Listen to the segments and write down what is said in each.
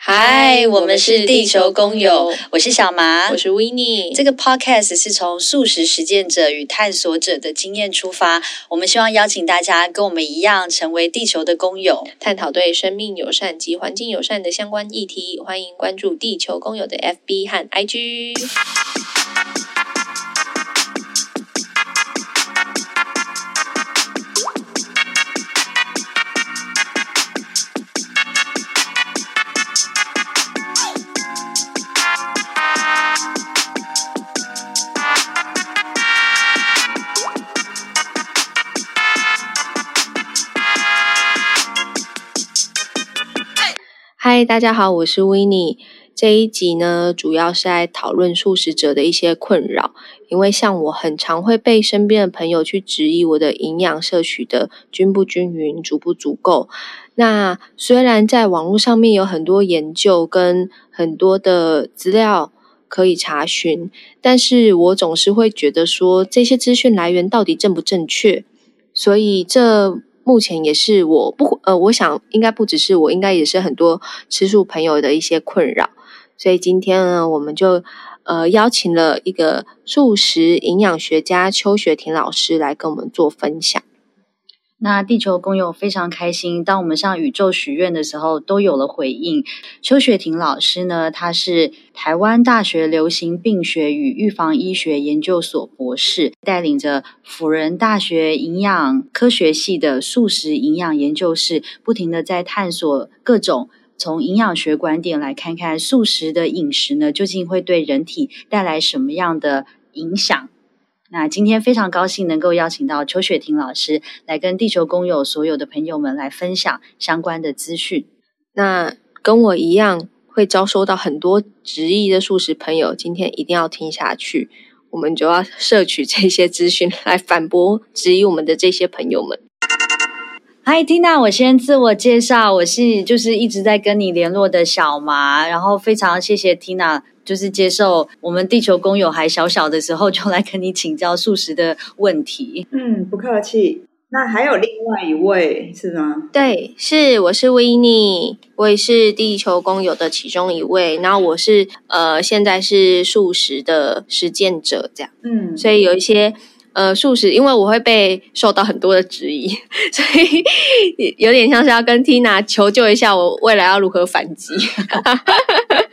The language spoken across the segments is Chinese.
嗨，我们是地球工友，我是小麻，我是 Winnie。这个 podcast 是从素食实践者与探索者的经验出发，我们希望邀请大家跟我们一样，成为地球的工友，探讨对生命友善及环境友善的相关议题。欢迎关注地球工友的 FB 和 IG。大家好，我是 Winnie。这一集呢，主要是来讨论素食者的一些困扰。因为像我，很常会被身边的朋友去质疑我的营养摄取的均不均匀、足不足够。那虽然在网络上面有很多研究跟很多的资料可以查询，但是我总是会觉得说，这些资讯来源到底正不正确？所以这。目前也是我不呃，我想应该不只是我，应该也是很多吃素朋友的一些困扰。所以今天呢，我们就呃邀请了一个素食营养学家邱学婷老师来跟我们做分享。那地球工友非常开心，当我们向宇宙许愿的时候，都有了回应。邱雪婷老师呢，她是台湾大学流行病学与预防医学研究所博士，带领着辅仁大学营养科学系的素食营养研究室，不停地在探索各种从营养学观点来看看素食的饮食呢，究竟会对人体带来什么样的影响。那今天非常高兴能够邀请到邱雪婷老师来跟地球工友所有的朋友们来分享相关的资讯。那跟我一样会遭受到很多质疑的素食朋友，今天一定要听下去，我们就要摄取这些资讯来反驳质疑我们的这些朋友们。嗨，Tina，我先自我介绍，我是就是一直在跟你联络的小麻，然后非常谢谢 Tina。就是接受我们地球工友还小小的时候，就来跟你请教素食的问题。嗯，不客气。那还有另外一位是吗？对，是我是 Winnie，我也是地球工友的其中一位。然后我是呃，现在是素食的实践者，这样。嗯，所以有一些呃素食，因为我会被受到很多的质疑，所以有点像是要跟 Tina 求救一下，我未来要如何反击。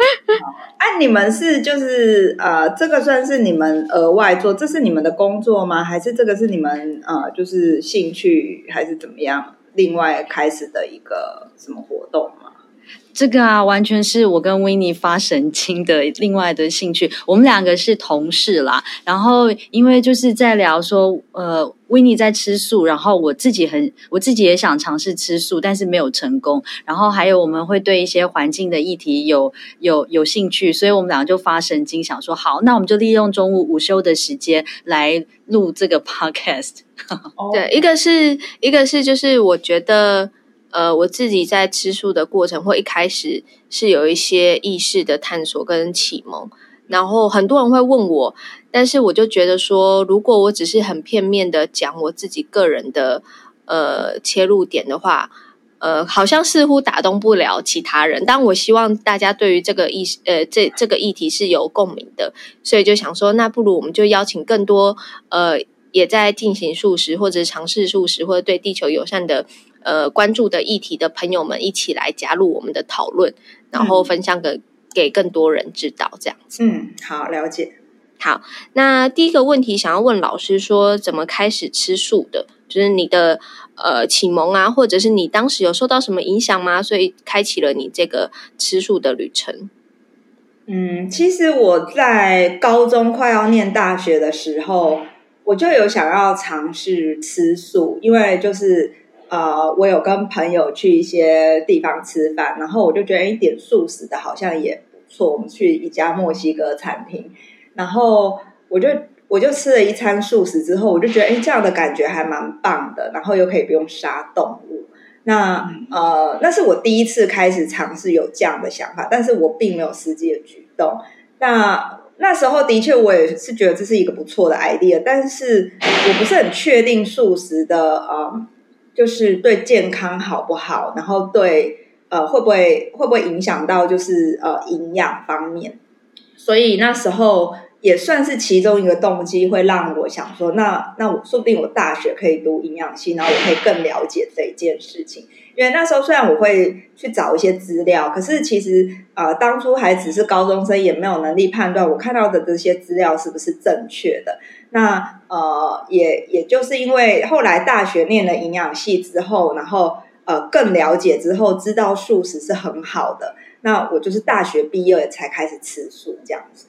哎，你们是就是呃，这个算是你们额外做，这是你们的工作吗？还是这个是你们呃，就是兴趣还是怎么样？另外开始的一个什么？这个啊，完全是我跟 Winnie 发神经的另外的兴趣。我们两个是同事啦，然后因为就是在聊说，呃，Winnie 在吃素，然后我自己很，我自己也想尝试吃素，但是没有成功。然后还有我们会对一些环境的议题有有有兴趣，所以我们两个就发神经，想说好，那我们就利用中午午休的时间来录这个 Podcast。对，一个是一个是就是我觉得。呃，我自己在吃素的过程，会一开始是有一些意识的探索跟启蒙，然后很多人会问我，但是我就觉得说，如果我只是很片面的讲我自己个人的呃切入点的话，呃，好像似乎打动不了其他人。但我希望大家对于这个议呃这这个议题是有共鸣的，所以就想说，那不如我们就邀请更多呃也在进行素食或者尝试素食或者对地球友善的。呃，关注的议题的朋友们一起来加入我们的讨论，然后分享给、嗯、给更多人知道，这样子。嗯，好，了解。好，那第一个问题想要问老师说，怎么开始吃素的？就是你的呃启蒙啊，或者是你当时有受到什么影响吗？所以开启了你这个吃素的旅程。嗯，其实我在高中快要念大学的时候，我就有想要尝试吃素，因为就是。呃，我有跟朋友去一些地方吃饭，然后我就觉得一点素食的好像也不错。我们去一家墨西哥餐厅，然后我就我就吃了一餐素食之后，我就觉得哎，这样的感觉还蛮棒的，然后又可以不用杀动物。那呃，那是我第一次开始尝试有这样的想法，但是我并没有实际的举动。那那时候的确我也是觉得这是一个不错的 idea，但是我不是很确定素食的呃。就是对健康好不好，然后对呃会不会会不会影响到就是呃营养方面，所以那时候。也算是其中一个动机，会让我想说，那那我说不定我大学可以读营养系，然后我可以更了解这一件事情。因为那时候虽然我会去找一些资料，可是其实呃当初还只是高中生，也没有能力判断我看到的这些资料是不是正确的。那呃也也就是因为后来大学念了营养系之后，然后呃更了解之后，知道素食是很好的。那我就是大学毕业才开始吃素这样子。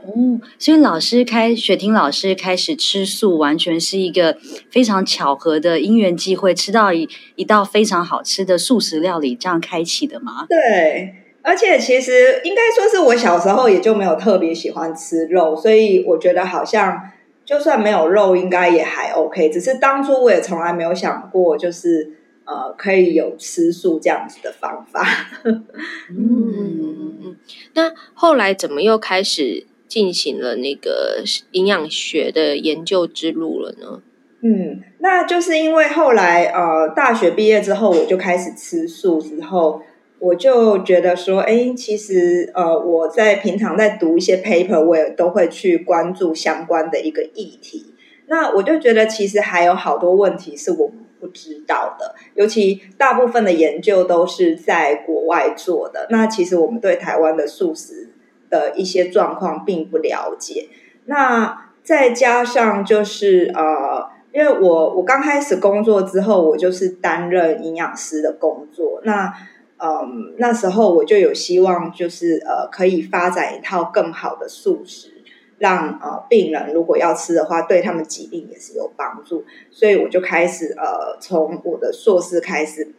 哦，所以老师开雪婷老师开始吃素，完全是一个非常巧合的因缘机会，吃到一一道非常好吃的素食料理，这样开启的吗？对，而且其实应该说是我小时候也就没有特别喜欢吃肉，所以我觉得好像就算没有肉，应该也还 OK。只是当初我也从来没有想过，就是呃，可以有吃素这样子的方法。嗯嗯嗯，那后来怎么又开始？进行了那个营养学的研究之路了呢？嗯，那就是因为后来呃大学毕业之后，我就开始吃素之后，我就觉得说，哎，其实呃我在平常在读一些 paper，我也都会去关注相关的一个议题。那我就觉得其实还有好多问题是我不知道的，尤其大部分的研究都是在国外做的。那其实我们对台湾的素食的一些状况并不了解，那再加上就是呃，因为我我刚开始工作之后，我就是担任营养师的工作，那嗯、那时候我就有希望，就是呃，可以发展一套更好的素食，让呃病人如果要吃的话，对他们疾病也是有帮助，所以我就开始呃，从我的硕士开始。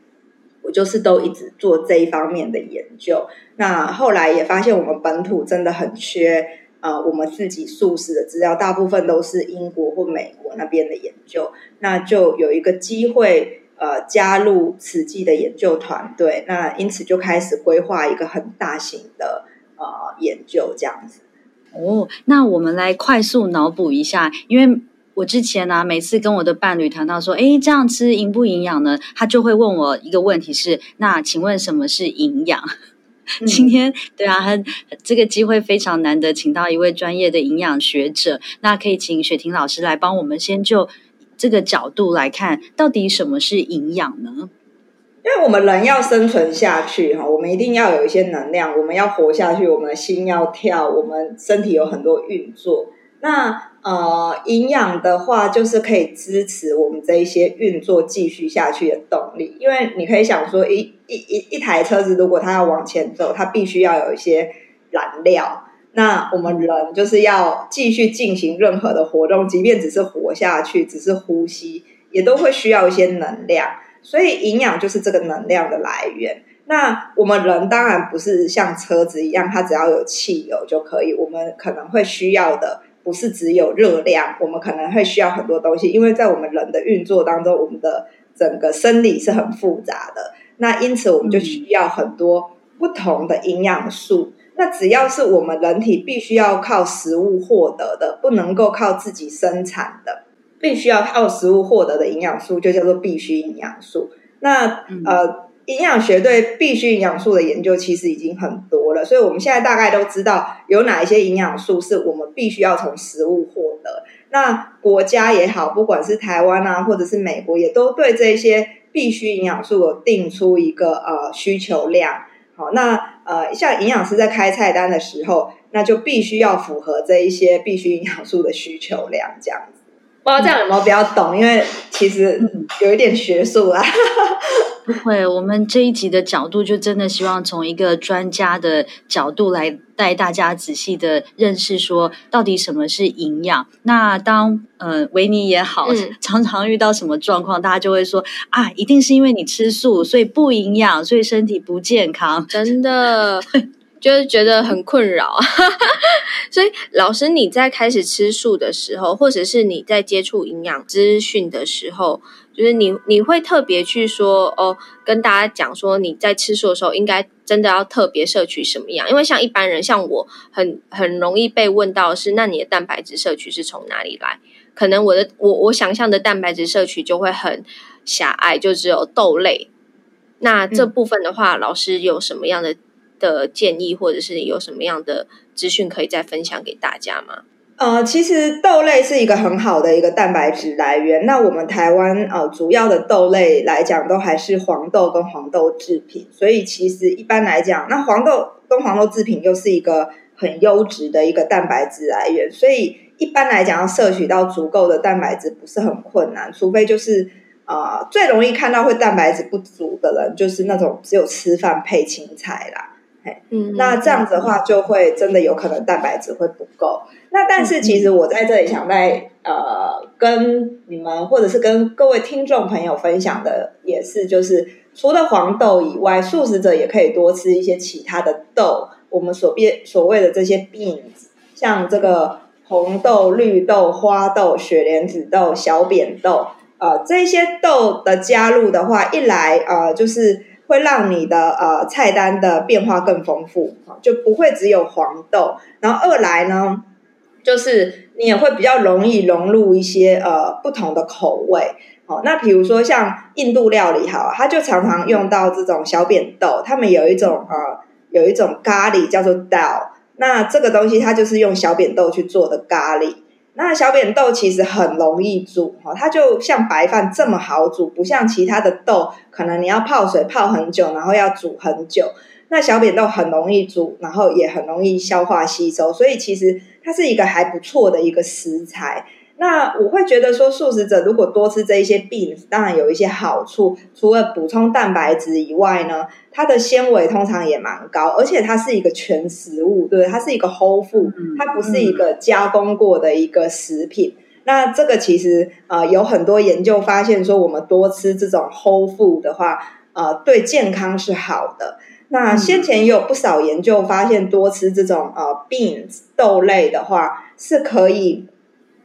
我就是都一直做这一方面的研究，那后来也发现我们本土真的很缺呃，我们自己素食的资料，大部分都是英国或美国那边的研究，那就有一个机会呃加入慈济的研究团队，那因此就开始规划一个很大型的呃研究这样子。哦，那我们来快速脑补一下，因为。我之前呢、啊，每次跟我的伴侣谈到说，诶，这样吃营不营养呢？他就会问我一个问题是：那请问什么是营养？嗯、今天对啊，很这个机会非常难得，请到一位专业的营养学者，那可以请雪婷老师来帮我们先就这个角度来看，到底什么是营养呢？因为我们人要生存下去哈，我们一定要有一些能量，我们要活下去，我们的心要跳，我们身体有很多运作。那呃，营养的话，就是可以支持我们这一些运作继续下去的动力。因为你可以想说，一一一一台车子，如果它要往前走，它必须要有一些燃料。那我们人就是要继续进行任何的活动，即便只是活下去，只是呼吸，也都会需要一些能量。所以营养就是这个能量的来源。那我们人当然不是像车子一样，它只要有汽油就可以。我们可能会需要的。不是只有热量，我们可能会需要很多东西，因为在我们人的运作当中，我们的整个生理是很复杂的。那因此，我们就需要很多不同的营养素。那只要是我们人体必须要靠食物获得的，不能够靠自己生产的，必须要靠食物获得的营养素，就叫做必需营养素。那呃。营养学对必需营养素的研究其实已经很多了，所以我们现在大概都知道有哪一些营养素是我们必须要从食物获得。那国家也好，不管是台湾啊，或者是美国，也都对这些必需营养素有定出一个呃需求量。好，那呃像营养师在开菜单的时候，那就必须要符合这一些必需营养素的需求量，这样子。不知道这样有没有比较懂？因为其实有一点学术啊。不会，我们这一集的角度就真的希望从一个专家的角度来带大家仔细的认识，说到底什么是营养。那当呃维尼也好，嗯、常常遇到什么状况，大家就会说啊，一定是因为你吃素，所以不营养，所以身体不健康。真的，就是觉得很困扰。所以老师，你在开始吃素的时候，或者是你在接触营养资讯的时候，就是你你会特别去说哦，跟大家讲说你在吃素的时候应该真的要特别摄取什么样？因为像一般人，像我很很容易被问到是，那你的蛋白质摄取是从哪里来？可能我的我我想象的蛋白质摄取就会很狭隘，就只有豆类。那这部分的话，嗯、老师有什么样的的建议，或者是有什么样的资讯可以再分享给大家吗？呃，其实豆类是一个很好的一个蛋白质来源。那我们台湾呃主要的豆类来讲，都还是黄豆跟黄豆制品。所以其实一般来讲，那黄豆跟黄豆制品又是一个很优质的一个蛋白质来源。所以一般来讲，要摄取到足够的蛋白质不是很困难，除非就是呃最容易看到会蛋白质不足的人，就是那种只有吃饭配青菜啦。嗯，那这样子的话，就会真的有可能蛋白质会不够。那但是其实我在这里想在呃跟你们或者是跟各位听众朋友分享的也是，就是除了黄豆以外，素食者也可以多吃一些其他的豆。我们所变所谓的这些 beans，像这个红豆、绿豆、花豆、雪莲子豆、小扁豆，呃，这些豆的加入的话，一来呃就是。会让你的呃菜单的变化更丰富，就不会只有黄豆。然后二来呢，就是你也会比较容易融入一些呃不同的口味。哦，那比如说像印度料理哈，它就常常用到这种小扁豆，他们有一种呃有一种咖喱叫做 dal，那这个东西它就是用小扁豆去做的咖喱。那小扁豆其实很容易煮哈，它就像白饭这么好煮，不像其他的豆，可能你要泡水泡很久，然后要煮很久。那小扁豆很容易煮，然后也很容易消化吸收，所以其实它是一个还不错的一个食材。那我会觉得说，素食者如果多吃这一些 beans，当然有一些好处。除了补充蛋白质以外呢，它的纤维通常也蛮高，而且它是一个全食物，对，它是一个 whole food，它不是一个加工过的一个食品。嗯、那这个其实呃有很多研究发现说，我们多吃这种 whole food 的话，呃，对健康是好的。那先前也有不少研究发现，多吃这种呃 beans 豆类的话，是可以。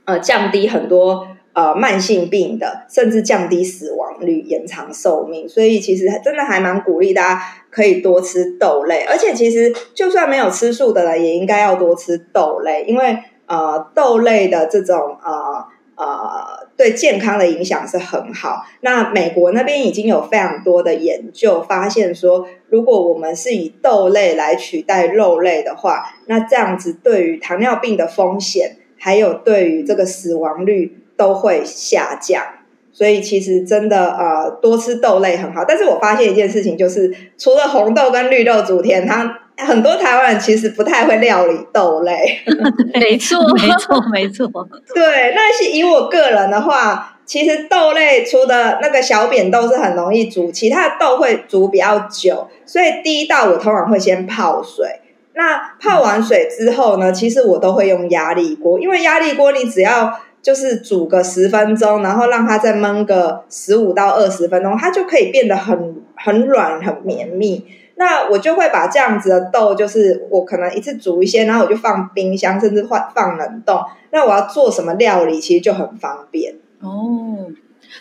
呃，降低很多呃慢性病的，甚至降低死亡率，延长寿命。所以其实真的还蛮鼓励大家可以多吃豆类，而且其实就算没有吃素的人，也应该要多吃豆类，因为呃豆类的这种呃呃对健康的影响是很好。那美国那边已经有非常多的研究发现说，如果我们是以豆类来取代肉类的话，那这样子对于糖尿病的风险。还有对于这个死亡率都会下降，所以其实真的呃多吃豆类很好。但是我发现一件事情，就是除了红豆跟绿豆煮甜汤，很多台湾人其实不太会料理豆类。没错，没错，没错。对，那是以我个人的话，其实豆类除的那个小扁豆是很容易煮，其他的豆会煮比较久，所以第一道我通常会先泡水。那泡完水之后呢，其实我都会用压力锅，因为压力锅你只要就是煮个十分钟，然后让它再焖个十五到二十分钟，它就可以变得很很软、很绵密。那我就会把这样子的豆，就是我可能一次煮一些，然后我就放冰箱，甚至放放冷冻。那我要做什么料理，其实就很方便。哦，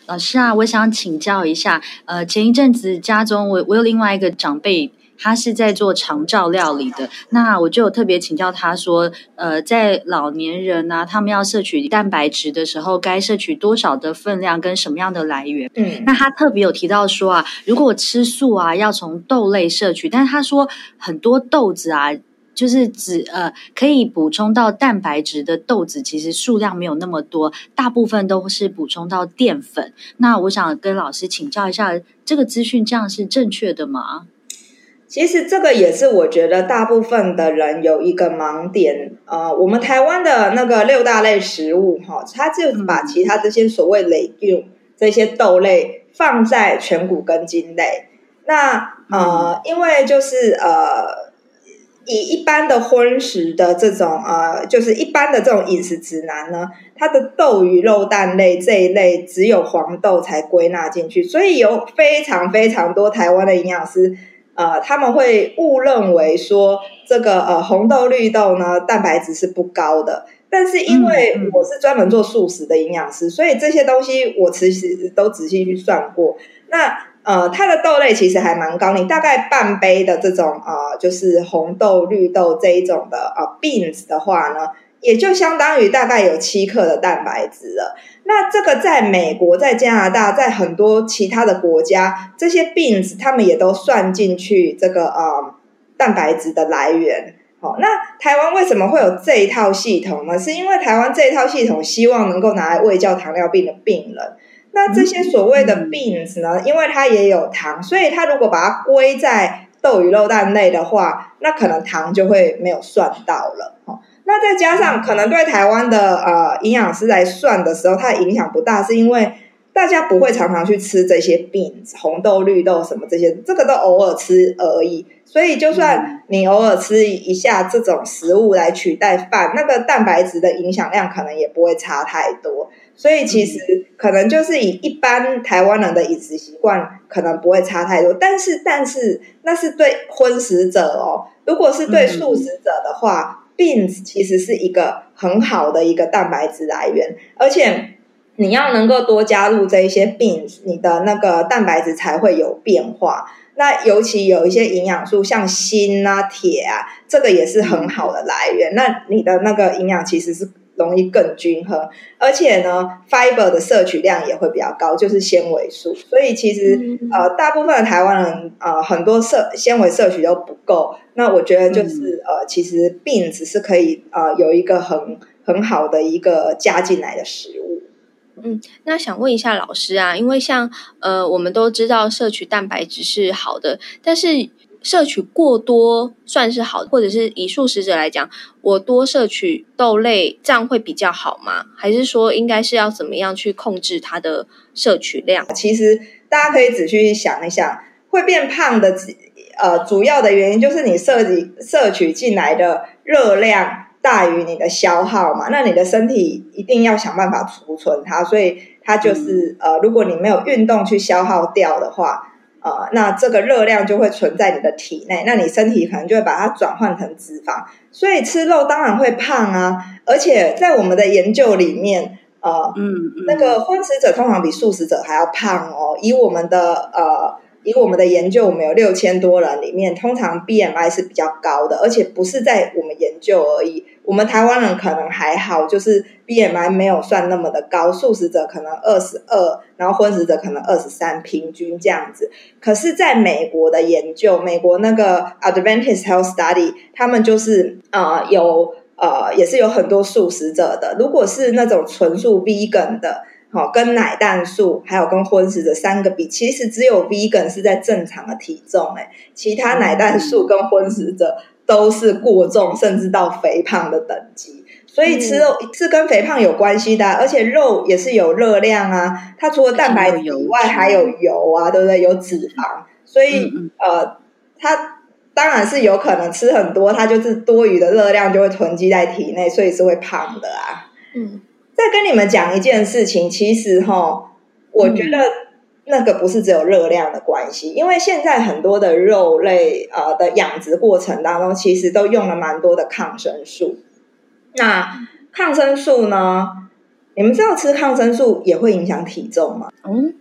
老师啊，我想请教一下，呃，前一阵子家中我我有另外一个长辈。他是在做长照料理的，那我就有特别请教他说，呃，在老年人呢、啊，他们要摄取蛋白质的时候，该摄取多少的分量跟什么样的来源？嗯，那他特别有提到说啊，如果吃素啊，要从豆类摄取，但是他说很多豆子啊，就是指呃可以补充到蛋白质的豆子，其实数量没有那么多，大部分都是补充到淀粉。那我想跟老师请教一下，这个资讯这样是正确的吗？其实这个也是我觉得大部分的人有一个盲点，呃，我们台湾的那个六大类食物，哈，它就把其他这些所谓 legume 这些豆类放在全谷根茎类。那呃，因为就是呃，以一般的荤食的这种呃，就是一般的这种饮食指南呢，它的豆鱼肉蛋类这一类只有黄豆才归纳进去，所以有非常非常多台湾的营养师。呃，他们会误认为说这个呃红豆绿豆呢，蛋白质是不高的，但是因为我是专门做素食的营养师，所以这些东西我其实都仔细去算过。那呃，它的豆类其实还蛮高，你大概半杯的这种呃，就是红豆绿豆这一种的呃 beans 的话呢，也就相当于大概有七克的蛋白质了。那这个在美国、在加拿大、在很多其他的国家，这些 beans 他们也都算进去这个啊、呃、蛋白质的来源。好，那台湾为什么会有这一套系统呢？是因为台湾这一套系统希望能够拿来喂教糖尿病的病人。那这些所谓的 beans 呢，因为它也有糖，所以它如果把它归在豆鱼肉蛋类的话，那可能糖就会没有算到了。那再加上可能对台湾的呃营养师来算的时候，它的影响不大，是因为大家不会常常去吃这些饼红豆、绿豆什么这些，这个都偶尔吃而已。所以就算你偶尔吃一下这种食物来取代饭，那个蛋白质的影响量可能也不会差太多。所以其实可能就是以一般台湾人的饮食习惯，可能不会差太多。但是但是那是对荤食者哦，如果是对素食者的话。Beans 其实是一个很好的一个蛋白质来源，而且你要能够多加入这一些 beans，你的那个蛋白质才会有变化。那尤其有一些营养素，像锌啊、铁啊，这个也是很好的来源。那你的那个营养其实是。容易更均衡，而且呢，fiber 的摄取量也会比较高，就是纤维素。所以其实、嗯、呃，大部分的台湾人呃，很多摄纤维摄取都不够。那我觉得就是、嗯、呃，其实 beans 是可以呃有一个很很好的一个加进来的食物。嗯，那想问一下老师啊，因为像呃，我们都知道摄取蛋白质是好的，但是。摄取过多算是好，或者是以素食者来讲，我多摄取豆类，这样会比较好吗？还是说应该是要怎么样去控制它的摄取量？其实大家可以仔细想一想，会变胖的呃主要的原因就是你摄取摄取进来的热量大于你的消耗嘛，那你的身体一定要想办法储存它，所以它就是、嗯、呃，如果你没有运动去消耗掉的话。呃，那这个热量就会存在你的体内，那你身体可能就会把它转换成脂肪，所以吃肉当然会胖啊。而且在我们的研究里面，呃，嗯，嗯那个荤食者通常比素食者还要胖哦。以我们的呃。以我们的研究，我们有六千多人里面，通常 BMI 是比较高的，而且不是在我们研究而已。我们台湾人可能还好，就是 BMI 没有算那么的高，素食者可能二十二，然后荤食者可能二十三，平均这样子。可是，在美国的研究，美国那个 Adventist Health Study，他们就是呃有呃也是有很多素食者的，如果是那种纯素 Vegan 的。好，跟奶蛋素还有跟荤食的三个比，其实只有 vegan 是在正常的体重，诶，其他奶蛋素跟荤食者都是过重，甚至到肥胖的等级。所以吃肉是跟肥胖有关系的，而且肉也是有热量啊，它除了蛋白质以外还有油啊，对不对？有脂肪，所以呃，它当然是有可能吃很多，它就是多余的热量就会囤积在体内，所以是会胖的啊。嗯。再跟你们讲一件事情，其实哈，我觉得那个不是只有热量的关系，因为现在很多的肉类呃的养殖过程当中，其实都用了蛮多的抗生素。那抗生素呢？你们知道吃抗生素也会影响体重吗？嗯，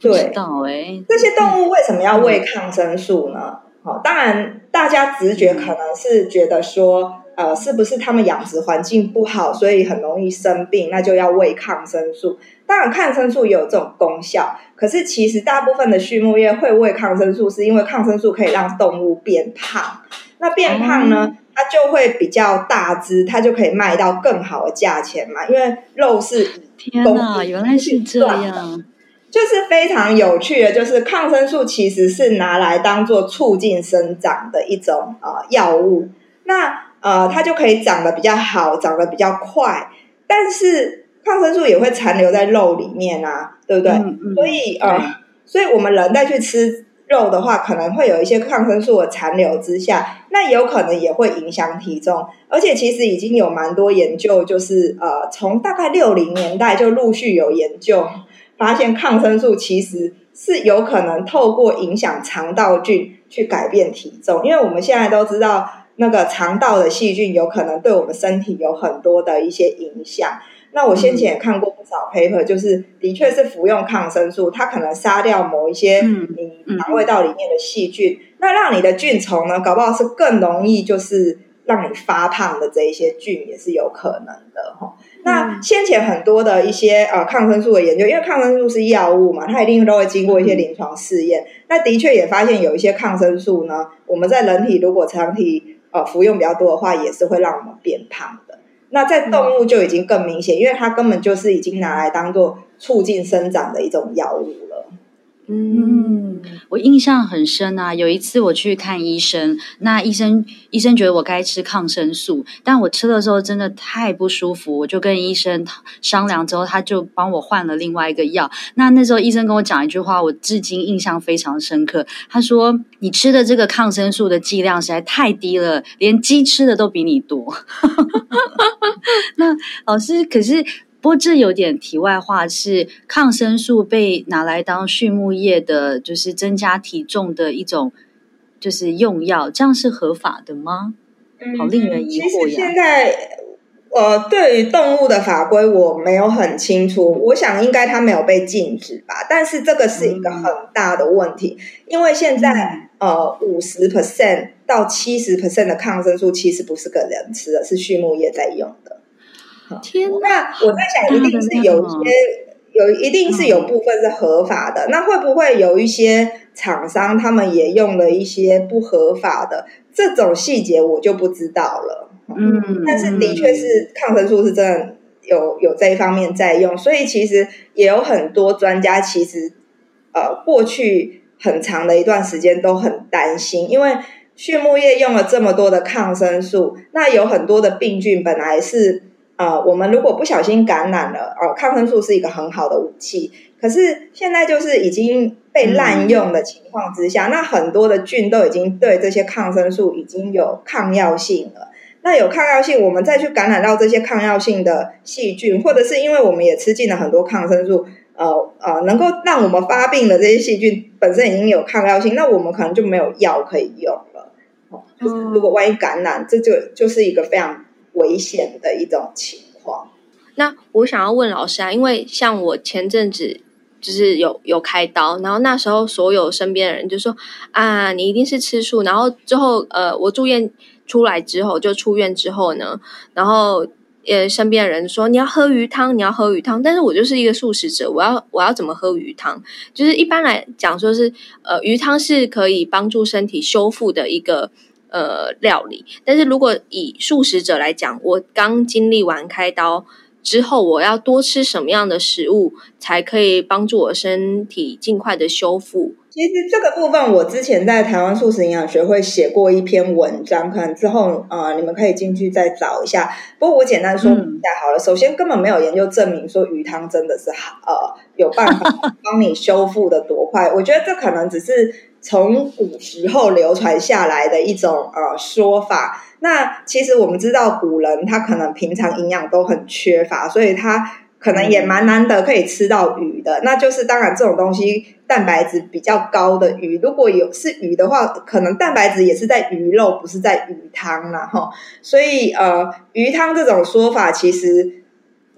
对，欸。这些动物为什么要喂抗生素呢？好，当然大家直觉可能是觉得说。呃，是不是他们养殖环境不好，所以很容易生病，那就要喂抗生素？当然，抗生素也有这种功效，可是其实大部分的畜牧业会喂抗生素，是因为抗生素可以让动物变胖。那变胖呢，嗯、它就会比较大只，它就可以卖到更好的价钱嘛。因为肉是天哪，原来是这样，就是非常有趣的，就是抗生素其实是拿来当做促进生长的一种呃药物。那呃，它就可以长得比较好，长得比较快，但是抗生素也会残留在肉里面啊，对不对？嗯嗯、所以呃，所以我们人再去吃肉的话，可能会有一些抗生素的残留之下，那有可能也会影响体重。而且其实已经有蛮多研究，就是呃，从大概六零年代就陆续有研究发现，抗生素其实是有可能透过影响肠道菌去改变体重，因为我们现在都知道。那个肠道的细菌有可能对我们身体有很多的一些影响。那我先前也看过不少 paper，就是的确是服用抗生素，它可能杀掉某一些你肠胃道里面的细菌，那让你的菌丛呢，搞不好是更容易就是让你发胖的这一些菌也是有可能的哈。那先前很多的一些呃抗生素的研究，因为抗生素是药物嘛，它一定都会经过一些临床试验。那的确也发现有一些抗生素呢，我们在人体如果长期呃服用比较多的话，也是会让我们变胖的。那在动物就已经更明显，因为它根本就是已经拿来当做促进生长的一种药物了。嗯，我印象很深啊。有一次我去看医生，那医生医生觉得我该吃抗生素，但我吃的时候真的太不舒服，我就跟医生商量之后，他就帮我换了另外一个药。那那时候医生跟我讲一句话，我至今印象非常深刻。他说：“你吃的这个抗生素的剂量实在太低了，连鸡吃的都比你多。” 那老师可是。不过这有点题外话，是抗生素被拿来当畜牧业的，就是增加体重的一种，就是用药，这样是合法的吗？好令人疑惑呀！其实现在，呃，对于动物的法规我没有很清楚，我想应该它没有被禁止吧。但是这个是一个很大的问题，嗯、因为现在呃五十 percent 到七十 percent 的抗生素其实不是给人吃的，是畜牧业在用的。天哪，那我在想，一定是有一些有，一定是有部分是合法的。那会不会有一些厂商他们也用了一些不合法的？这种细节我就不知道了。嗯，但是的确是抗生素是真的有有这一方面在用，所以其实也有很多专家其实呃过去很长的一段时间都很担心，因为畜牧业用了这么多的抗生素，那有很多的病菌本来是。呃，我们如果不小心感染了，哦，抗生素是一个很好的武器。可是现在就是已经被滥用的情况之下，嗯、那很多的菌都已经对这些抗生素已经有抗药性了。那有抗药性，我们再去感染到这些抗药性的细菌，或者是因为我们也吃进了很多抗生素，呃呃，能够让我们发病的这些细菌本身已经有抗药性，那我们可能就没有药可以用了。哦，就是如果万一感染，这就就是一个非常。危险的一种情况。那我想要问老师啊，因为像我前阵子就是有有开刀，然后那时候所有身边的人就说啊，你一定是吃素。然后之后呃，我住院出来之后，就出院之后呢，然后呃，身边的人说你要喝鱼汤，你要喝鱼汤。但是我就是一个素食者，我要我要怎么喝鱼汤？就是一般来讲说是呃，鱼汤是可以帮助身体修复的一个。呃，料理。但是如果以素食者来讲，我刚经历完开刀之后，我要多吃什么样的食物才可以帮助我身体尽快的修复？其实这个部分，我之前在台湾素食营养学会写过一篇文章，可能之后呃，你们可以进去再找一下。不过我简单说明一下好了。嗯、首先，根本没有研究证明说鱼汤真的是好呃有办法帮你修复的多快。我觉得这可能只是。从古时候流传下来的一种呃说法，那其实我们知道古人他可能平常营养都很缺乏，所以他可能也蛮难得可以吃到鱼的。那就是当然这种东西蛋白质比较高的鱼，如果有是鱼的话，可能蛋白质也是在鱼肉，不是在鱼汤啦齁。所以呃，鱼汤这种说法其实。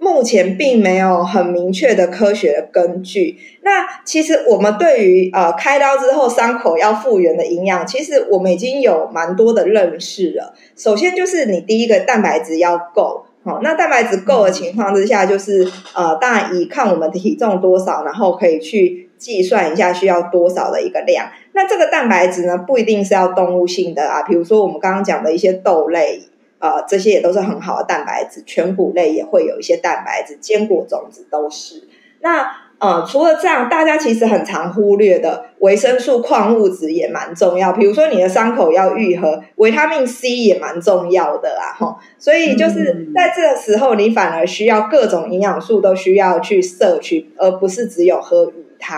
目前并没有很明确的科学的根据。那其实我们对于呃开刀之后伤口要复原的营养，其实我们已经有蛮多的认识了。首先就是你第一个蛋白质要够，好，那蛋白质够的情况之下，就是呃，当然以看我们体重多少，然后可以去计算一下需要多少的一个量。那这个蛋白质呢，不一定是要动物性的啊，比如说我们刚刚讲的一些豆类。呃，这些也都是很好的蛋白质，全谷类也会有一些蛋白质，坚果种子都是。那呃，除了这样，大家其实很常忽略的维生素、矿物质也蛮重要。比如说你的伤口要愈合，维他命 C 也蛮重要的啊，吼。所以就是在这个时候，你反而需要各种营养素都需要去摄取，而不是只有喝鱼汤。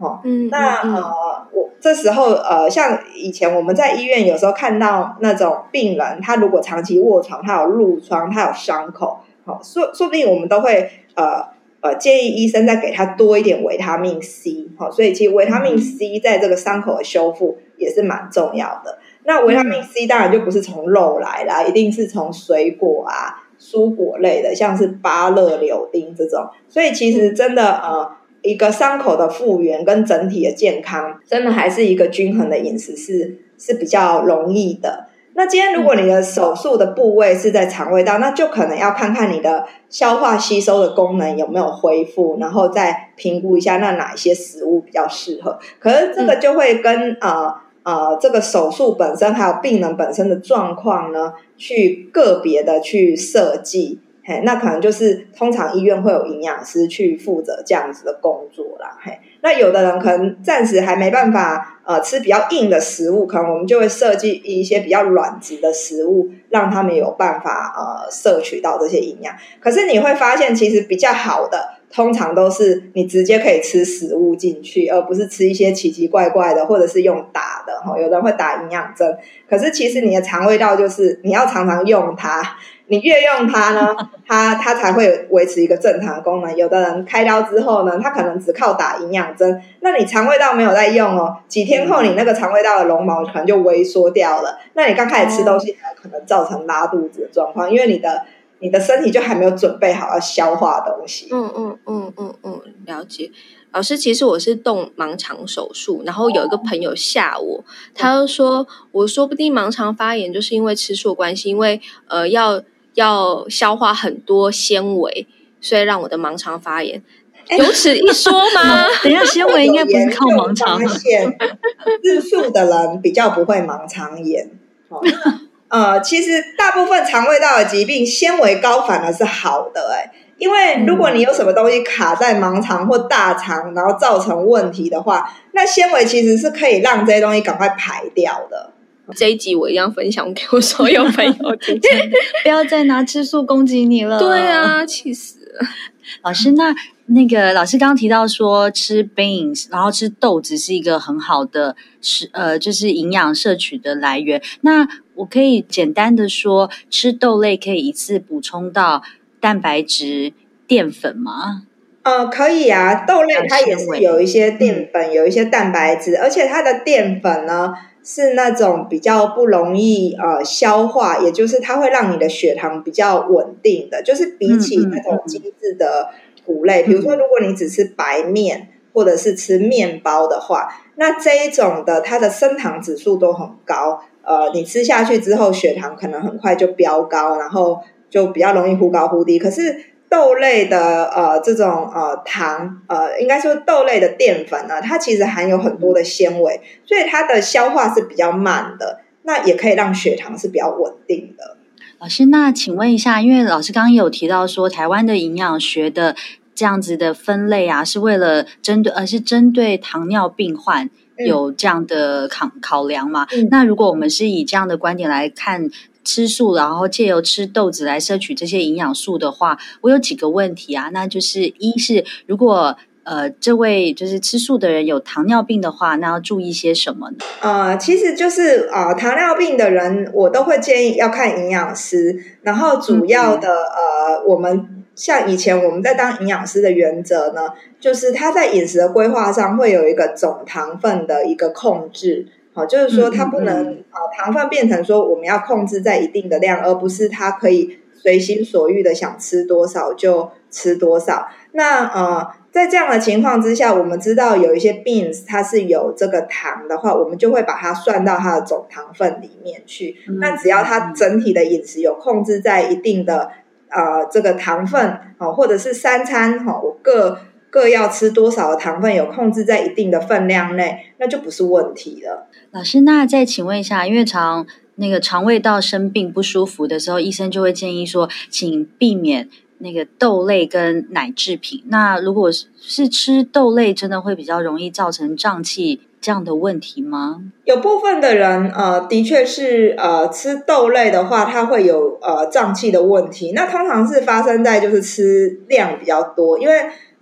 哦，嗯，那呃，我这时候呃，像以前我们在医院有时候看到那种病人，他如果长期卧床，他有褥疮，他有伤口，好、哦，说说不定我们都会呃呃建议医生再给他多一点维他命 C，好、哦，所以其实维他命 C 在这个伤口的修复也是蛮重要的。那维他命 C 当然就不是从肉来啦，一定是从水果啊、蔬果类的，像是芭乐、柳丁这种。所以其实真的呃。一个伤口的复原跟整体的健康，真的还是一个均衡的饮食是是比较容易的。那今天如果你的手术的部位是在肠胃道，那就可能要看看你的消化吸收的功能有没有恢复，然后再评估一下那哪一些食物比较适合。可是这个就会跟呃呃这个手术本身还有病人本身的状况呢，去个别的去设计。嘿，那可能就是通常医院会有营养师去负责这样子的工作啦。嘿，那有的人可能暂时还没办法呃吃比较硬的食物，可能我们就会设计一些比较软质的食物，让他们有办法呃摄取到这些营养。可是你会发现，其实比较好的，通常都是你直接可以吃食物进去，而不是吃一些奇奇怪怪的，或者是用打的。哈，有人会打营养针，可是其实你的肠胃道就是你要常常用它。你越用它呢，它它才会维持一个正常的功能。有的人开刀之后呢，他可能只靠打营养针，那你肠胃道没有在用哦，几天后你那个肠胃道的绒毛可能就萎缩掉了。那你刚开始吃东西，还可能造成拉肚子的状况，因为你的你的身体就还没有准备好要消化东西。嗯嗯嗯嗯嗯，了解。老师，其实我是动盲肠手术，然后有一个朋友吓我，他就说我说不定盲肠发炎就是因为吃素关系，因为呃要。要消化很多纤维，所以让我的盲肠发炎。有此一说吗？等一下，纤维应该不是靠盲肠。吃素的人比较不会盲肠炎。呃，其实大部分肠胃道的疾病，纤维高反而是好的。哎，因为如果你有什么东西卡在盲肠或大肠，然后造成问题的话，那纤维其实是可以让这些东西赶快排掉的。这一集我一样分享给我所有朋友听，不要再拿吃素攻击你了。对啊，气死了！老师，那那个老师刚刚提到说吃 beans，然后吃豆子是一个很好的食呃，就是营养摄取的来源。那我可以简单的说，吃豆类可以一次补充到蛋白质、淀粉吗？呃，可以啊，豆类它也是有一些淀粉，有一些蛋白质，而且它的淀粉呢。是那种比较不容易呃消化，也就是它会让你的血糖比较稳定的，就是比起那种精致的谷类，嗯嗯嗯，比如说如果你只吃白面或者是吃面包的话，那这一种的它的升糖指数都很高，呃，你吃下去之后血糖可能很快就飙高，然后就比较容易忽高忽低，可是。豆类的呃这种呃糖呃应该说豆类的淀粉呢，它其实含有很多的纤维，所以它的消化是比较慢的，那也可以让血糖是比较稳定的。老师，那请问一下，因为老师刚刚有提到说台湾的营养学的这样子的分类啊，是为了针对呃是针对糖尿病患有这样的考考量嘛？嗯、那如果我们是以这样的观点来看。吃素，然后借由吃豆子来摄取这些营养素的话，我有几个问题啊。那就是一是，如果呃这位就是吃素的人有糖尿病的话，那要注意些什么呢？呃，其实就是呃糖尿病的人，我都会建议要看营养师。然后主要的、嗯、呃，我们像以前我们在当营养师的原则呢，就是他在饮食的规划上会有一个总糖分的一个控制。好，就是说它不能啊，糖分变成说我们要控制在一定的量，而不是它可以随心所欲的想吃多少就吃多少。那呃，在这样的情况之下，我们知道有一些 beans 它是有这个糖的话，我们就会把它算到它的总糖分里面去。那只要它整体的饮食有控制在一定的呃这个糖分，哦，或者是三餐哈，我各。各要吃多少的糖分，有控制在一定的分量内，那就不是问题了。老师，那再请问一下，因为常那个肠胃道生病不舒服的时候，医生就会建议说，请避免那个豆类跟奶制品。那如果是吃豆类，真的会比较容易造成胀气这样的问题吗？有部分的人，呃，的确是，呃，吃豆类的话，它会有呃胀气的问题。那通常是发生在就是吃量比较多，因为。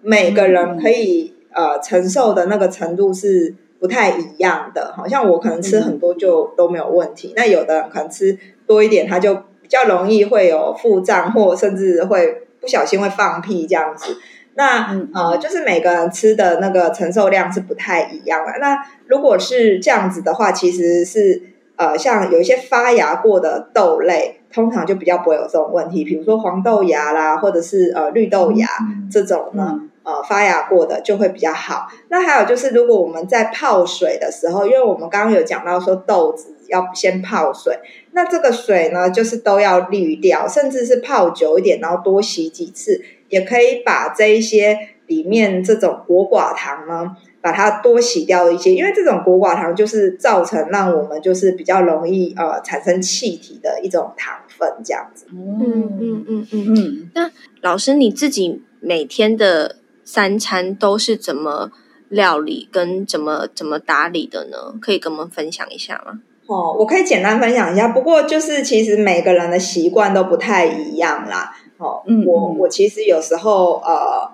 每个人可以呃承受的那个程度是不太一样的，好像我可能吃很多就都没有问题，那有的人可能吃多一点，他就比较容易会有腹胀，或甚至会不小心会放屁这样子。那呃，就是每个人吃的那个承受量是不太一样的。那如果是这样子的话，其实是呃，像有一些发芽过的豆类，通常就比较不会有这种问题，比如说黄豆芽啦，或者是呃绿豆芽这种呢。呃，发芽过的就会比较好。那还有就是，如果我们在泡水的时候，因为我们刚刚有讲到说豆子要先泡水。那这个水呢，就是都要滤掉，甚至是泡久一点，然后多洗几次，也可以把这一些里面这种果寡糖呢，把它多洗掉一些。因为这种果寡糖就是造成让我们就是比较容易呃产生气体的一种糖分，这样子。嗯嗯嗯嗯嗯。那老师你自己每天的三餐都是怎么料理跟怎么怎么打理的呢？可以跟我们分享一下吗？哦，我可以简单分享一下。不过就是其实每个人的习惯都不太一样啦。哦，嗯，我我其实有时候呃，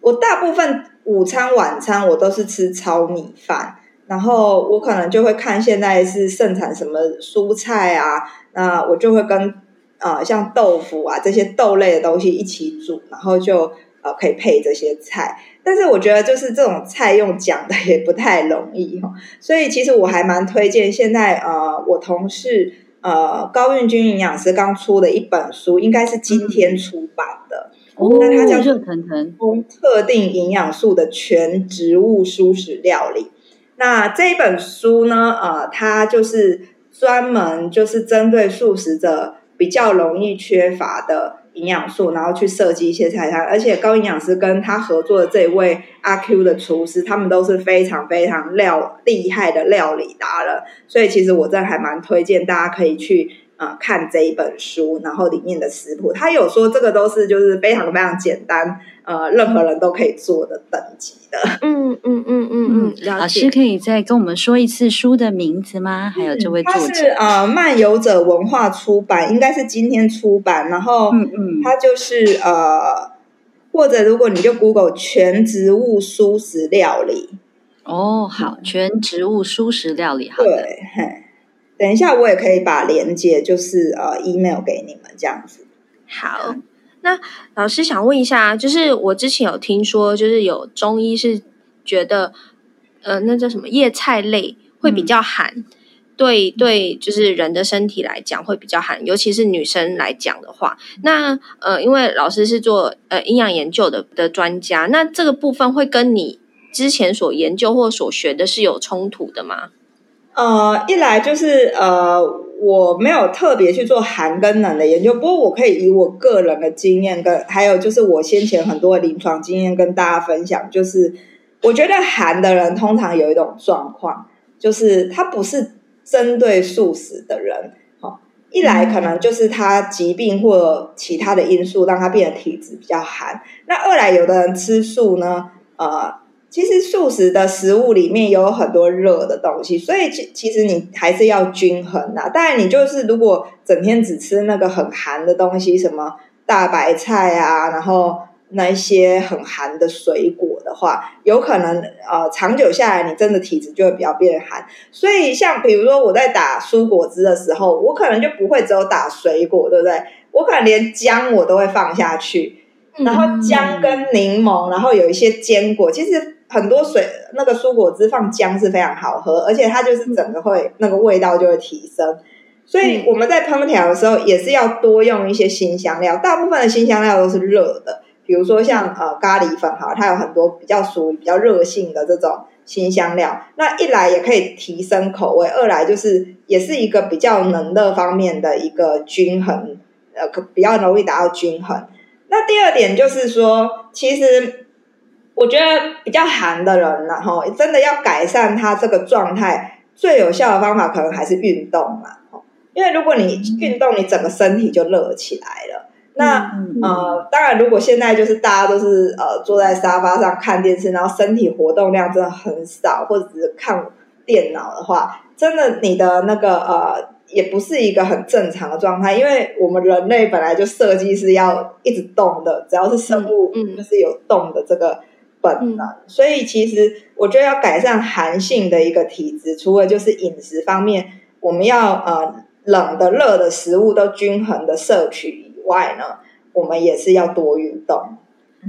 我大部分午餐晚餐我都是吃糙米饭，然后我可能就会看现在是盛产什么蔬菜啊，那我就会跟呃像豆腐啊这些豆类的东西一起煮，然后就。呃，可以配这些菜，但是我觉得就是这种菜用讲的也不太容易哈，所以其实我还蛮推荐现在呃，我同事呃高运君营养师刚出的一本书，应该是今天出版的，哦，那它叫热腾腾特定营养素的全植物蔬食料理。那这一本书呢，呃，它就是专门就是针对素食者比较容易缺乏的。营养素，然后去设计一些菜单，而且高营养师跟他合作的这位阿 Q 的厨师，他们都是非常非常料厉害的料理达人，所以其实我真的还蛮推荐大家可以去。看这一本书，然后里面的食谱，他有说这个都是就是非常非常简单，呃，任何人都可以做的等级的。嗯嗯嗯嗯嗯。老师可以再跟我们说一次书的名字吗？还有这位作者？他是呃漫游者文化出版，应该是今天出版。然后嗯嗯，他就是呃，或者如果你就 Google 全植物蔬食料理。哦，好，全植物蔬食料理，好的。对，嘿。等一下，我也可以把链接，就是呃，email 给你们这样子。好，那老师想问一下，就是我之前有听说，就是有中医是觉得，呃，那叫什么叶菜类会比较寒，嗯、对对，就是人的身体来讲会比较寒，尤其是女生来讲的话，那呃，因为老师是做呃营养研究的的专家，那这个部分会跟你之前所研究或所学的是有冲突的吗？呃，一来就是呃，我没有特别去做寒跟冷的研究，不过我可以以我个人的经验跟还有就是我先前很多的临床经验跟大家分享，就是我觉得寒的人通常有一种状况，就是他不是针对素食的人，哦，一来可能就是他疾病或其他的因素让他变得体质比较寒，那二来有的人吃素呢，呃。其实素食的食物里面有很多热的东西，所以其其实你还是要均衡的。当然，你就是如果整天只吃那个很寒的东西，什么大白菜啊，然后那一些很寒的水果的话，有可能呃长久下来，你真的体质就会比较变寒。所以像比如说我在打蔬果汁的时候，我可能就不会只有打水果，对不对？我可能连姜我都会放下去，然后姜跟柠檬，然后有一些坚果，其实。很多水那个蔬果汁放姜是非常好喝，而且它就是整个会那个味道就会提升。所以我们在烹调的时候也是要多用一些辛香料，大部分的辛香料都是热的，比如说像呃咖喱粉哈，它有很多比较属于比较热性的这种辛香料。那一来也可以提升口味，二来就是也是一个比较能热方面的一个均衡，呃，比较容易达到均衡。那第二点就是说，其实。我觉得比较寒的人，然后真的要改善他这个状态，最有效的方法可能还是运动嘛。因为如果你运动，你整个身体就热起来了。那呃，当然，如果现在就是大家都是呃坐在沙发上看电视，然后身体活动量真的很少，或者只是看电脑的话，真的你的那个呃也不是一个很正常的状态。因为我们人类本来就设计是要一直动的，只要是生物，就是有动的这个。本能，所以其实我觉得要改善寒性的一个体质，除了就是饮食方面，我们要呃冷的热的食物都均衡的摄取以外呢，我们也是要多运动。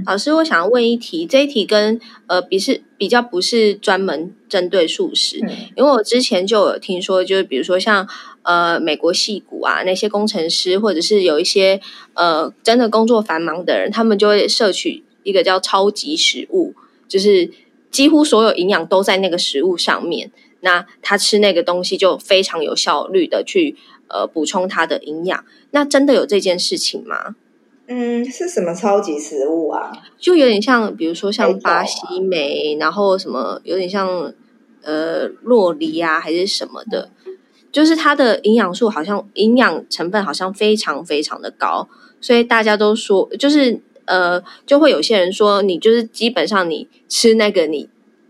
老师，我想问一题，这一题跟呃比是比较不是专门针对素食，嗯，因为我之前就有听说，就是比如说像呃美国矽谷啊那些工程师，或者是有一些呃真的工作繁忙的人，他们就会摄取。一个叫超级食物，就是几乎所有营养都在那个食物上面。那他吃那个东西就非常有效率的去呃补充他的营养。那真的有这件事情吗？嗯，是什么超级食物啊？就有点像，比如说像巴西莓，然后什么有点像呃洛梨啊，还是什么的，就是它的营养素好像营养成分好像非常非常的高，所以大家都说，就是呃，就会有些人说，你就是基本上你吃那个，你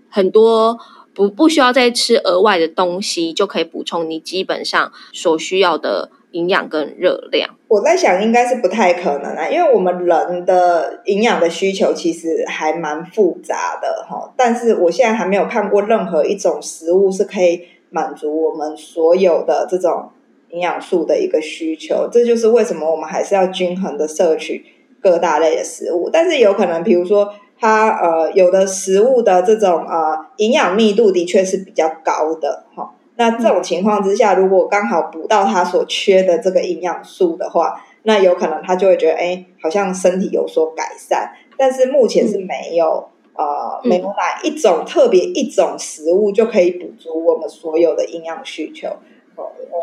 很多不不需要再吃额外的东西，就可以补充你基本上所需要的。营养跟热量，我在想应该是不太可能啊，因为我们人的营养的需求其实还蛮复杂的哈。但是我现在还没有看过任何一种食物是可以满足我们所有的这种营养素的一个需求。这就是为什么我们还是要均衡的摄取各大类的食物。但是有可能，比如说它呃有的食物的这种呃营养密度的确是比较高的哈。那这种情况之下，如果刚好补到它所缺的这个营养素的话，那有可能他就会觉得，哎，好像身体有所改善。但是目前是没有，嗯、呃，没有哪一种特别一种食物就可以补足我们所有的营养需求。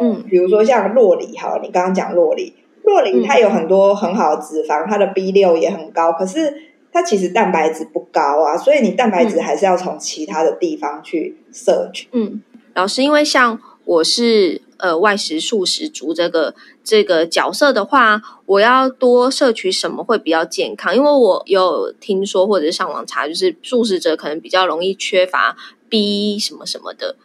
嗯，比如说像洛梨，哈，你刚刚讲洛梨，酪梨它有很多很好的脂肪，它的 B 六也很高，可是它其实蛋白质不高啊，所以你蛋白质还是要从其他的地方去摄取。嗯。老师，因为像我是呃外食素食族这个这个角色的话，我要多摄取什么会比较健康？因为我有听说或者是上网查，就是素食者可能比较容易缺乏 B 什么什么的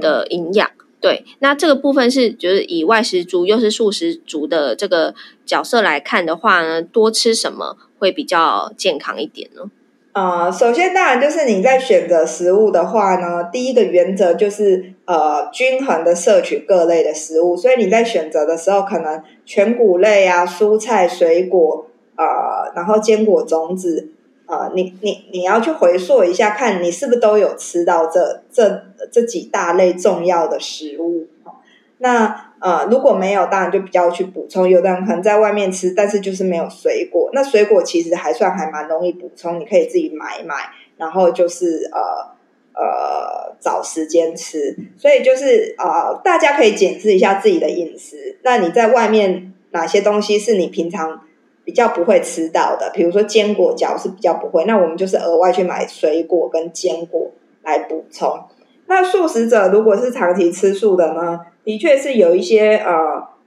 的营养。嗯、对，那这个部分是就是以外食族又是素食族的这个角色来看的话呢，多吃什么会比较健康一点呢？呃，首先当然就是你在选择食物的话呢，第一个原则就是呃均衡的摄取各类的食物。所以你在选择的时候，可能全谷类啊、蔬菜、水果，呃，然后坚果、种子，呃，你你你要去回溯一下，看你是不是都有吃到这这这几大类重要的食物。那呃，如果没有，当然就比较去补充。有的人可能在外面吃，但是就是没有水果。那水果其实还算还蛮容易补充，你可以自己买买，然后就是呃呃找时间吃。所以就是呃，大家可以检视一下自己的饮食。那你在外面哪些东西是你平常比较不会吃到的？比如说坚果角是比较不会，那我们就是额外去买水果跟坚果来补充。那素食者如果是长期吃素的呢？的确是有一些呃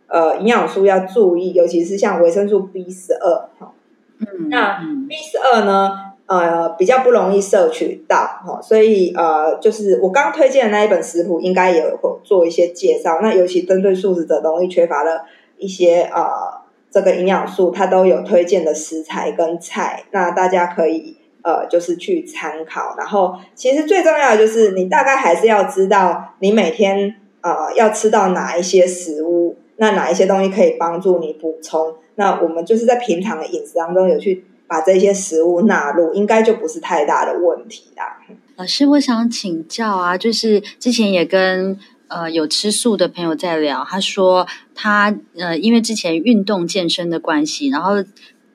呃营养素要注意，尤其是像维生素 B 十二哈。嗯，那 B 十二呢，呃比较不容易摄取到哈，所以呃就是我刚推荐的那一本食谱，应该也有做一些介绍。那尤其针对素食者容易缺乏的一些呃这个营养素，它都有推荐的食材跟菜，那大家可以呃就是去参考。然后其实最重要的就是你大概还是要知道你每天。呃，要吃到哪一些食物？那哪一些东西可以帮助你补充？那我们就是在平常的饮食当中有去把这些食物纳入，应该就不是太大的问题啦。老师，我想请教啊，就是之前也跟呃有吃素的朋友在聊，他说他呃因为之前运动健身的关系，然后。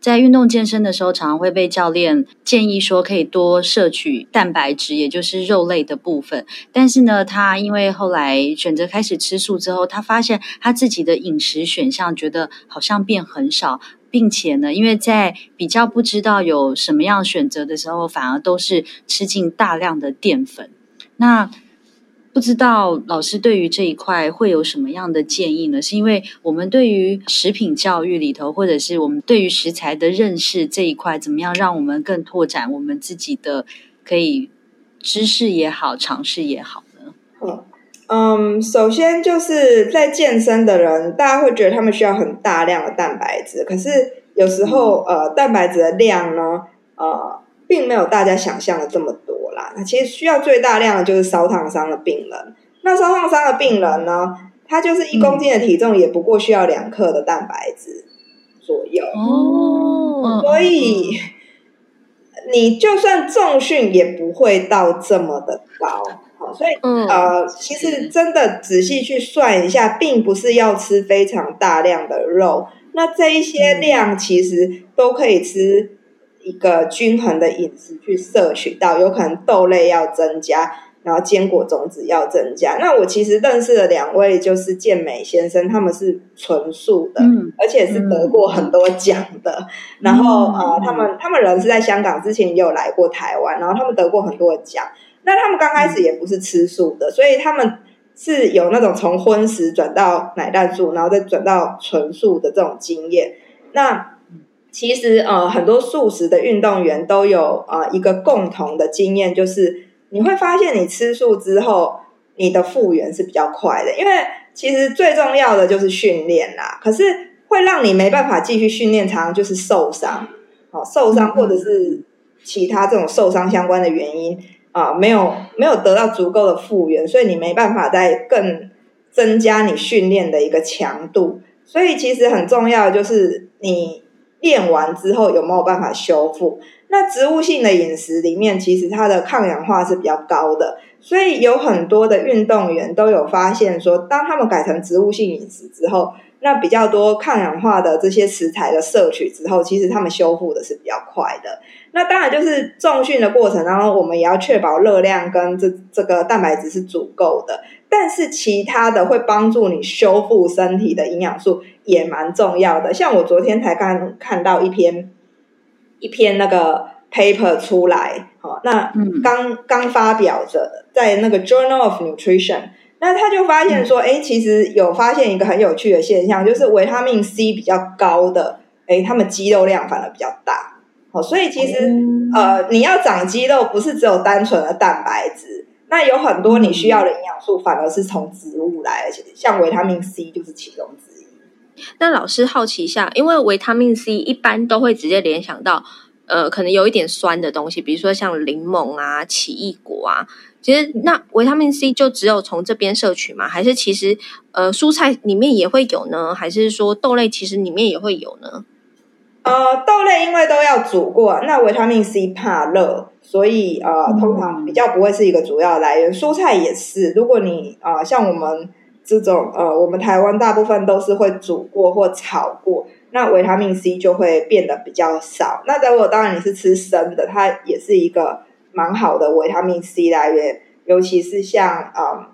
在运动健身的时候，常常会被教练建议说可以多摄取蛋白质，也就是肉类的部分。但是呢，他因为后来选择开始吃素之后，他发现他自己的饮食选项觉得好像变很少，并且呢，因为在比较不知道有什么样选择的时候，反而都是吃进大量的淀粉。那不知道老师对于这一块会有什么样的建议呢？是因为我们对于食品教育里头，或者是我们对于食材的认识这一块，怎么样让我们更拓展我们自己的可以知识也好，尝试也好呢？嗯嗯，首先就是在健身的人，大家会觉得他们需要很大量的蛋白质，可是有时候呃，蛋白质的量呢，呃，并没有大家想象的这么多。那其实需要最大量的就是烧烫伤的病人。那烧烫伤的病人呢，他就是一公斤的体重，也不过需要两克的蛋白质左右。哦，所以你就算重训也不会到这么的高。好，所以呃，其实真的仔细去算一下，并不是要吃非常大量的肉。那这一些量其实都可以吃。一个均衡的饮食去摄取到，有可能豆类要增加，然后坚果种子要增加。那我其实认识了两位，就是健美先生，他们是纯素的，嗯、而且是得过很多奖的。嗯、然后啊、呃，他们他们人是在香港，之前也有来过台湾，然后他们得过很多奖。那他们刚开始也不是吃素的，所以他们是有那种从荤食转到奶蛋素，然后再转到纯素的这种经验。那其实呃，很多素食的运动员都有呃一个共同的经验，就是你会发现你吃素之后，你的复原是比较快的，因为其实最重要的就是训练啦。可是会让你没办法继续训练，常常就是受伤，哦，受伤或者是其他这种受伤相关的原因。啊，没有没有得到足够的复原，所以你没办法再更增加你训练的一个强度。所以其实很重要的就是你练完之后有没有办法修复。那植物性的饮食里面，其实它的抗氧化是比较高的，所以有很多的运动员都有发现说，当他们改成植物性饮食之后，那比较多抗氧化的这些食材的摄取之后，其实他们修复的是比较快的。那当然就是重训的过程当中，我们也要确保热量跟这这个蛋白质是足够的。但是其他的会帮助你修复身体的营养素也蛮重要的。像我昨天才刚看到一篇一篇那个 paper 出来，哦，那刚刚发表着在那个 Journal of Nutrition，那他就发现说，哎，其实有发现一个很有趣的现象，就是维他命 C 比较高的，哎，他们肌肉量反而比较大。哦，所以其实，嗯、呃，你要长肌肉不是只有单纯的蛋白质，那有很多你需要的营养素反而是从植物来，而且像维他命 C 就是其中之一。那老师好奇一下，因为维他命 C 一般都会直接联想到，呃，可能有一点酸的东西，比如说像柠檬啊、奇异果啊。其实那维他命 C 就只有从这边摄取吗？还是其实呃蔬菜里面也会有呢？还是说豆类其实里面也会有呢？呃，豆类因为都要煮过，那维他命 C 怕热，所以呃，通常比较不会是一个主要来源。蔬菜也是，如果你啊、呃，像我们这种呃，我们台湾大部分都是会煮过或炒过，那维他命 C 就会变得比较少。那如果当然你是吃生的，它也是一个蛮好的维他命 C 来源，尤其是像啊、呃、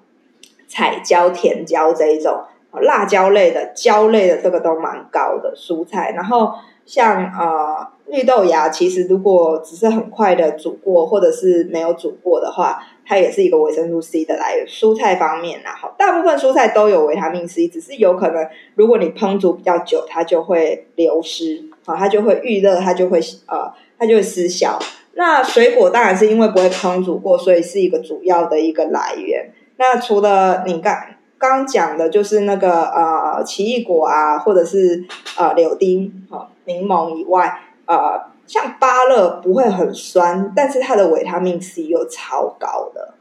彩椒、甜椒这一种辣椒类的、椒类的，这个都蛮高的蔬菜，然后。像呃绿豆芽，其实如果只是很快的煮过，或者是没有煮过的话，它也是一个维生素 C 的来源。蔬菜方面呢，好，大部分蔬菜都有维他命 C，只是有可能如果你烹煮比较久，它就会流失，啊，它就会遇热，它就会呃，它就会失效。那水果当然是因为不会烹煮过，所以是一个主要的一个来源。那除了你刚刚讲的，就是那个呃奇异果啊，或者是呃柳丁，好。柠檬以外，呃，像芭乐不会很酸，但是它的维他命 C 又超高的。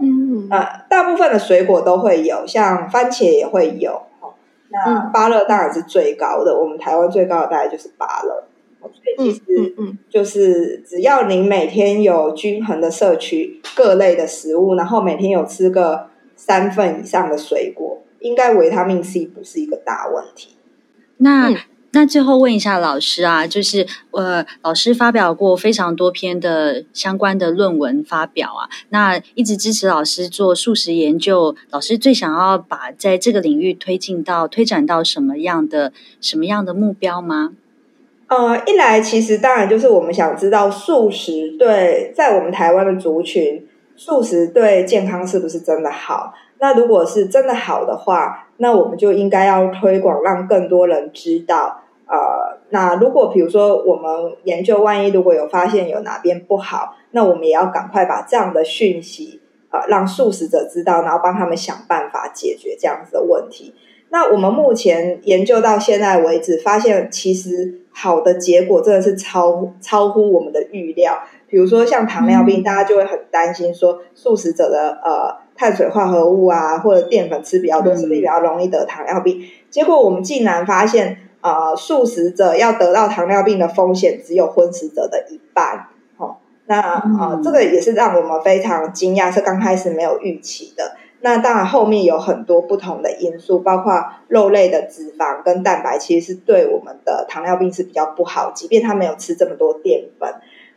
嗯，呃，大部分的水果都会有，像番茄也会有。那芭乐当然是最高的，我们台湾最高的大概就是芭乐。所以其实，嗯，就是只要你每天有均衡的摄取各类的食物，然后每天有吃个三份以上的水果，应该维他命 C 不是一个大问题。那。那最后问一下老师啊，就是呃，老师发表过非常多篇的相关的论文发表啊，那一直支持老师做素食研究，老师最想要把在这个领域推进到推展到什么样的什么样的目标吗？呃，一来其实当然就是我们想知道素食对在我们台湾的族群，素食对健康是不是真的好？那如果是真的好的话，那我们就应该要推广，让更多人知道。呃，那如果比如说我们研究，万一如果有发现有哪边不好，那我们也要赶快把这样的讯息呃让素食者知道，然后帮他们想办法解决这样子的问题。那我们目前研究到现在为止，发现其实好的结果真的是超超乎我们的预料。比如说像糖尿病，大家就会很担心说，素食者的呃碳水化合物啊或者淀粉吃比较多，是不是比较容易得糖尿病？结果我们竟然发现。呃，素食者要得到糖尿病的风险只有荤食者的一半。哦，那呃，这个也是让我们非常惊讶，是刚开始没有预期的。那当然后面有很多不同的因素，包括肉类的脂肪跟蛋白，其实是对我们的糖尿病是比较不好，即便他没有吃这么多淀粉。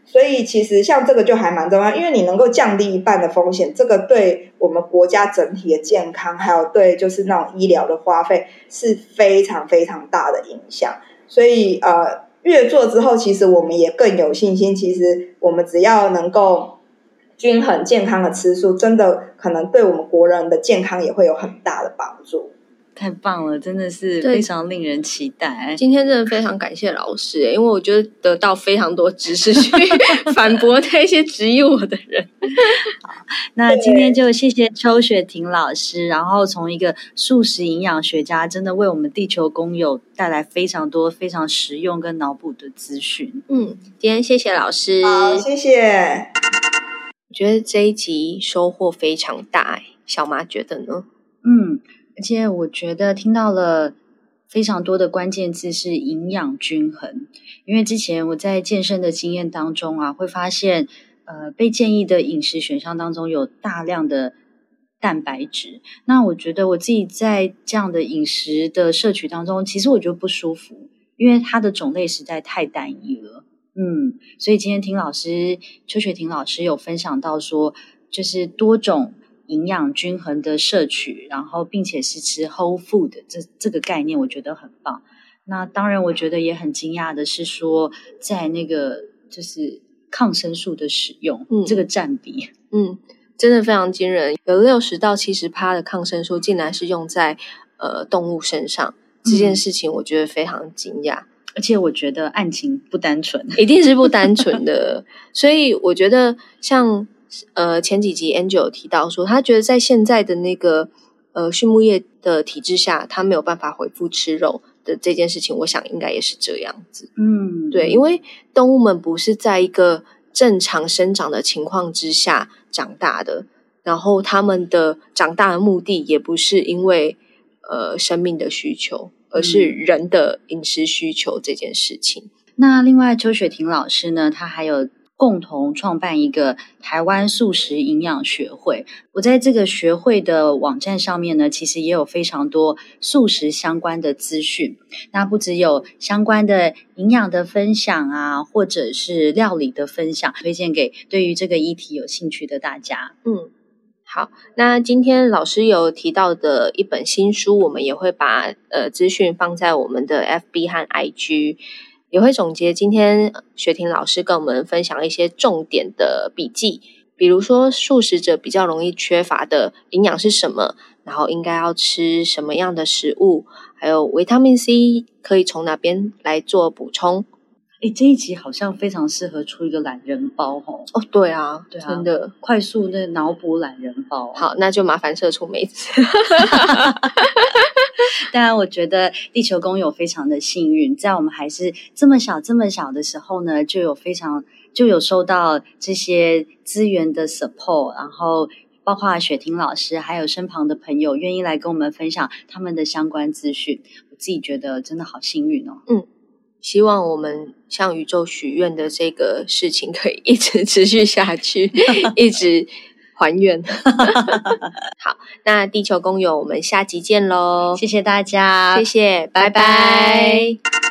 所以其实像这个就还蛮重要，因为你能够降低一半的风险，这个对我们国家整体的健康，还有对就是那种医疗的花费是非常非常大的影响。所以呃，越做之后，其实我们也更有信心。其实我们只要能够均衡健康的吃素，真的可能对我们国人的健康也会有很大的帮助。太棒了，真的是非常令人期待。今天真的非常感谢老师，因为我觉得得到非常多知识去 反驳那些质疑我的人。好，那今天就谢谢邱雪婷老师，然后从一个素食营养学家，真的为我们地球工友带来非常多非常实用跟脑补的资讯。嗯，今天谢谢老师，好，谢谢。我觉得这一集收获非常大，小马觉得呢？嗯。而且我觉得听到了非常多的关键字是营养均衡，因为之前我在健身的经验当中啊，会发现呃被建议的饮食选项当中有大量的蛋白质，那我觉得我自己在这样的饮食的摄取当中，其实我觉得不舒服，因为它的种类实在太单一了。嗯，所以今天听老师邱雪婷老师有分享到说，就是多种。营养均衡的摄取，然后并且是吃 whole food 这这个概念，我觉得很棒。那当然，我觉得也很惊讶的是说，在那个就是抗生素的使用，嗯，这个占比，嗯，真的非常惊人，有六十到七十趴的抗生素竟然是用在呃动物身上，这件事情我觉得非常惊讶，而且我觉得案情不单纯，一定是不单纯的。所以我觉得像。呃，前几集 Angel 有提到说，他觉得在现在的那个呃畜牧业的体制下，他没有办法恢复吃肉的这件事情，我想应该也是这样子。嗯，对，因为动物们不是在一个正常生长的情况之下长大的，然后他们的长大的目的也不是因为呃生命的需求，而是人的饮食需求这件事情。嗯。那另外，邱雪婷老师呢，他还有。共同创办一个台湾素食营养学会。我在这个学会的网站上面呢，其实也有非常多素食相关的资讯。那不只有相关的营养的分享啊，或者是料理的分享，推荐给对于这个议题有兴趣的大家。嗯，好。那今天老师有提到的一本新书，我们也会把呃资讯放在我们的 FB 和 IG。也会总结今天雪婷老师跟我们分享一些重点的笔记，比如说素食者比较容易缺乏的营养是什么，然后应该要吃什么样的食物，还有维他命 C 可以从哪边来做补充。哎，这一集好像非常适合出一个懒人包哦。哦，对啊，对啊，真的快速的脑补懒人包。好，那就麻烦社畜妹子。当然，我觉得地球公友非常的幸运，在我们还是这么小、这么小的时候呢，就有非常就有收到这些资源的 support，然后包括雪婷老师，还有身旁的朋友愿意来跟我们分享他们的相关资讯，我自己觉得真的好幸运哦。嗯。希望我们向宇宙许愿的这个事情可以一直持续下去，一直还愿。好，那地球公友，我们下集见喽！谢谢大家，谢谢，拜拜。拜拜。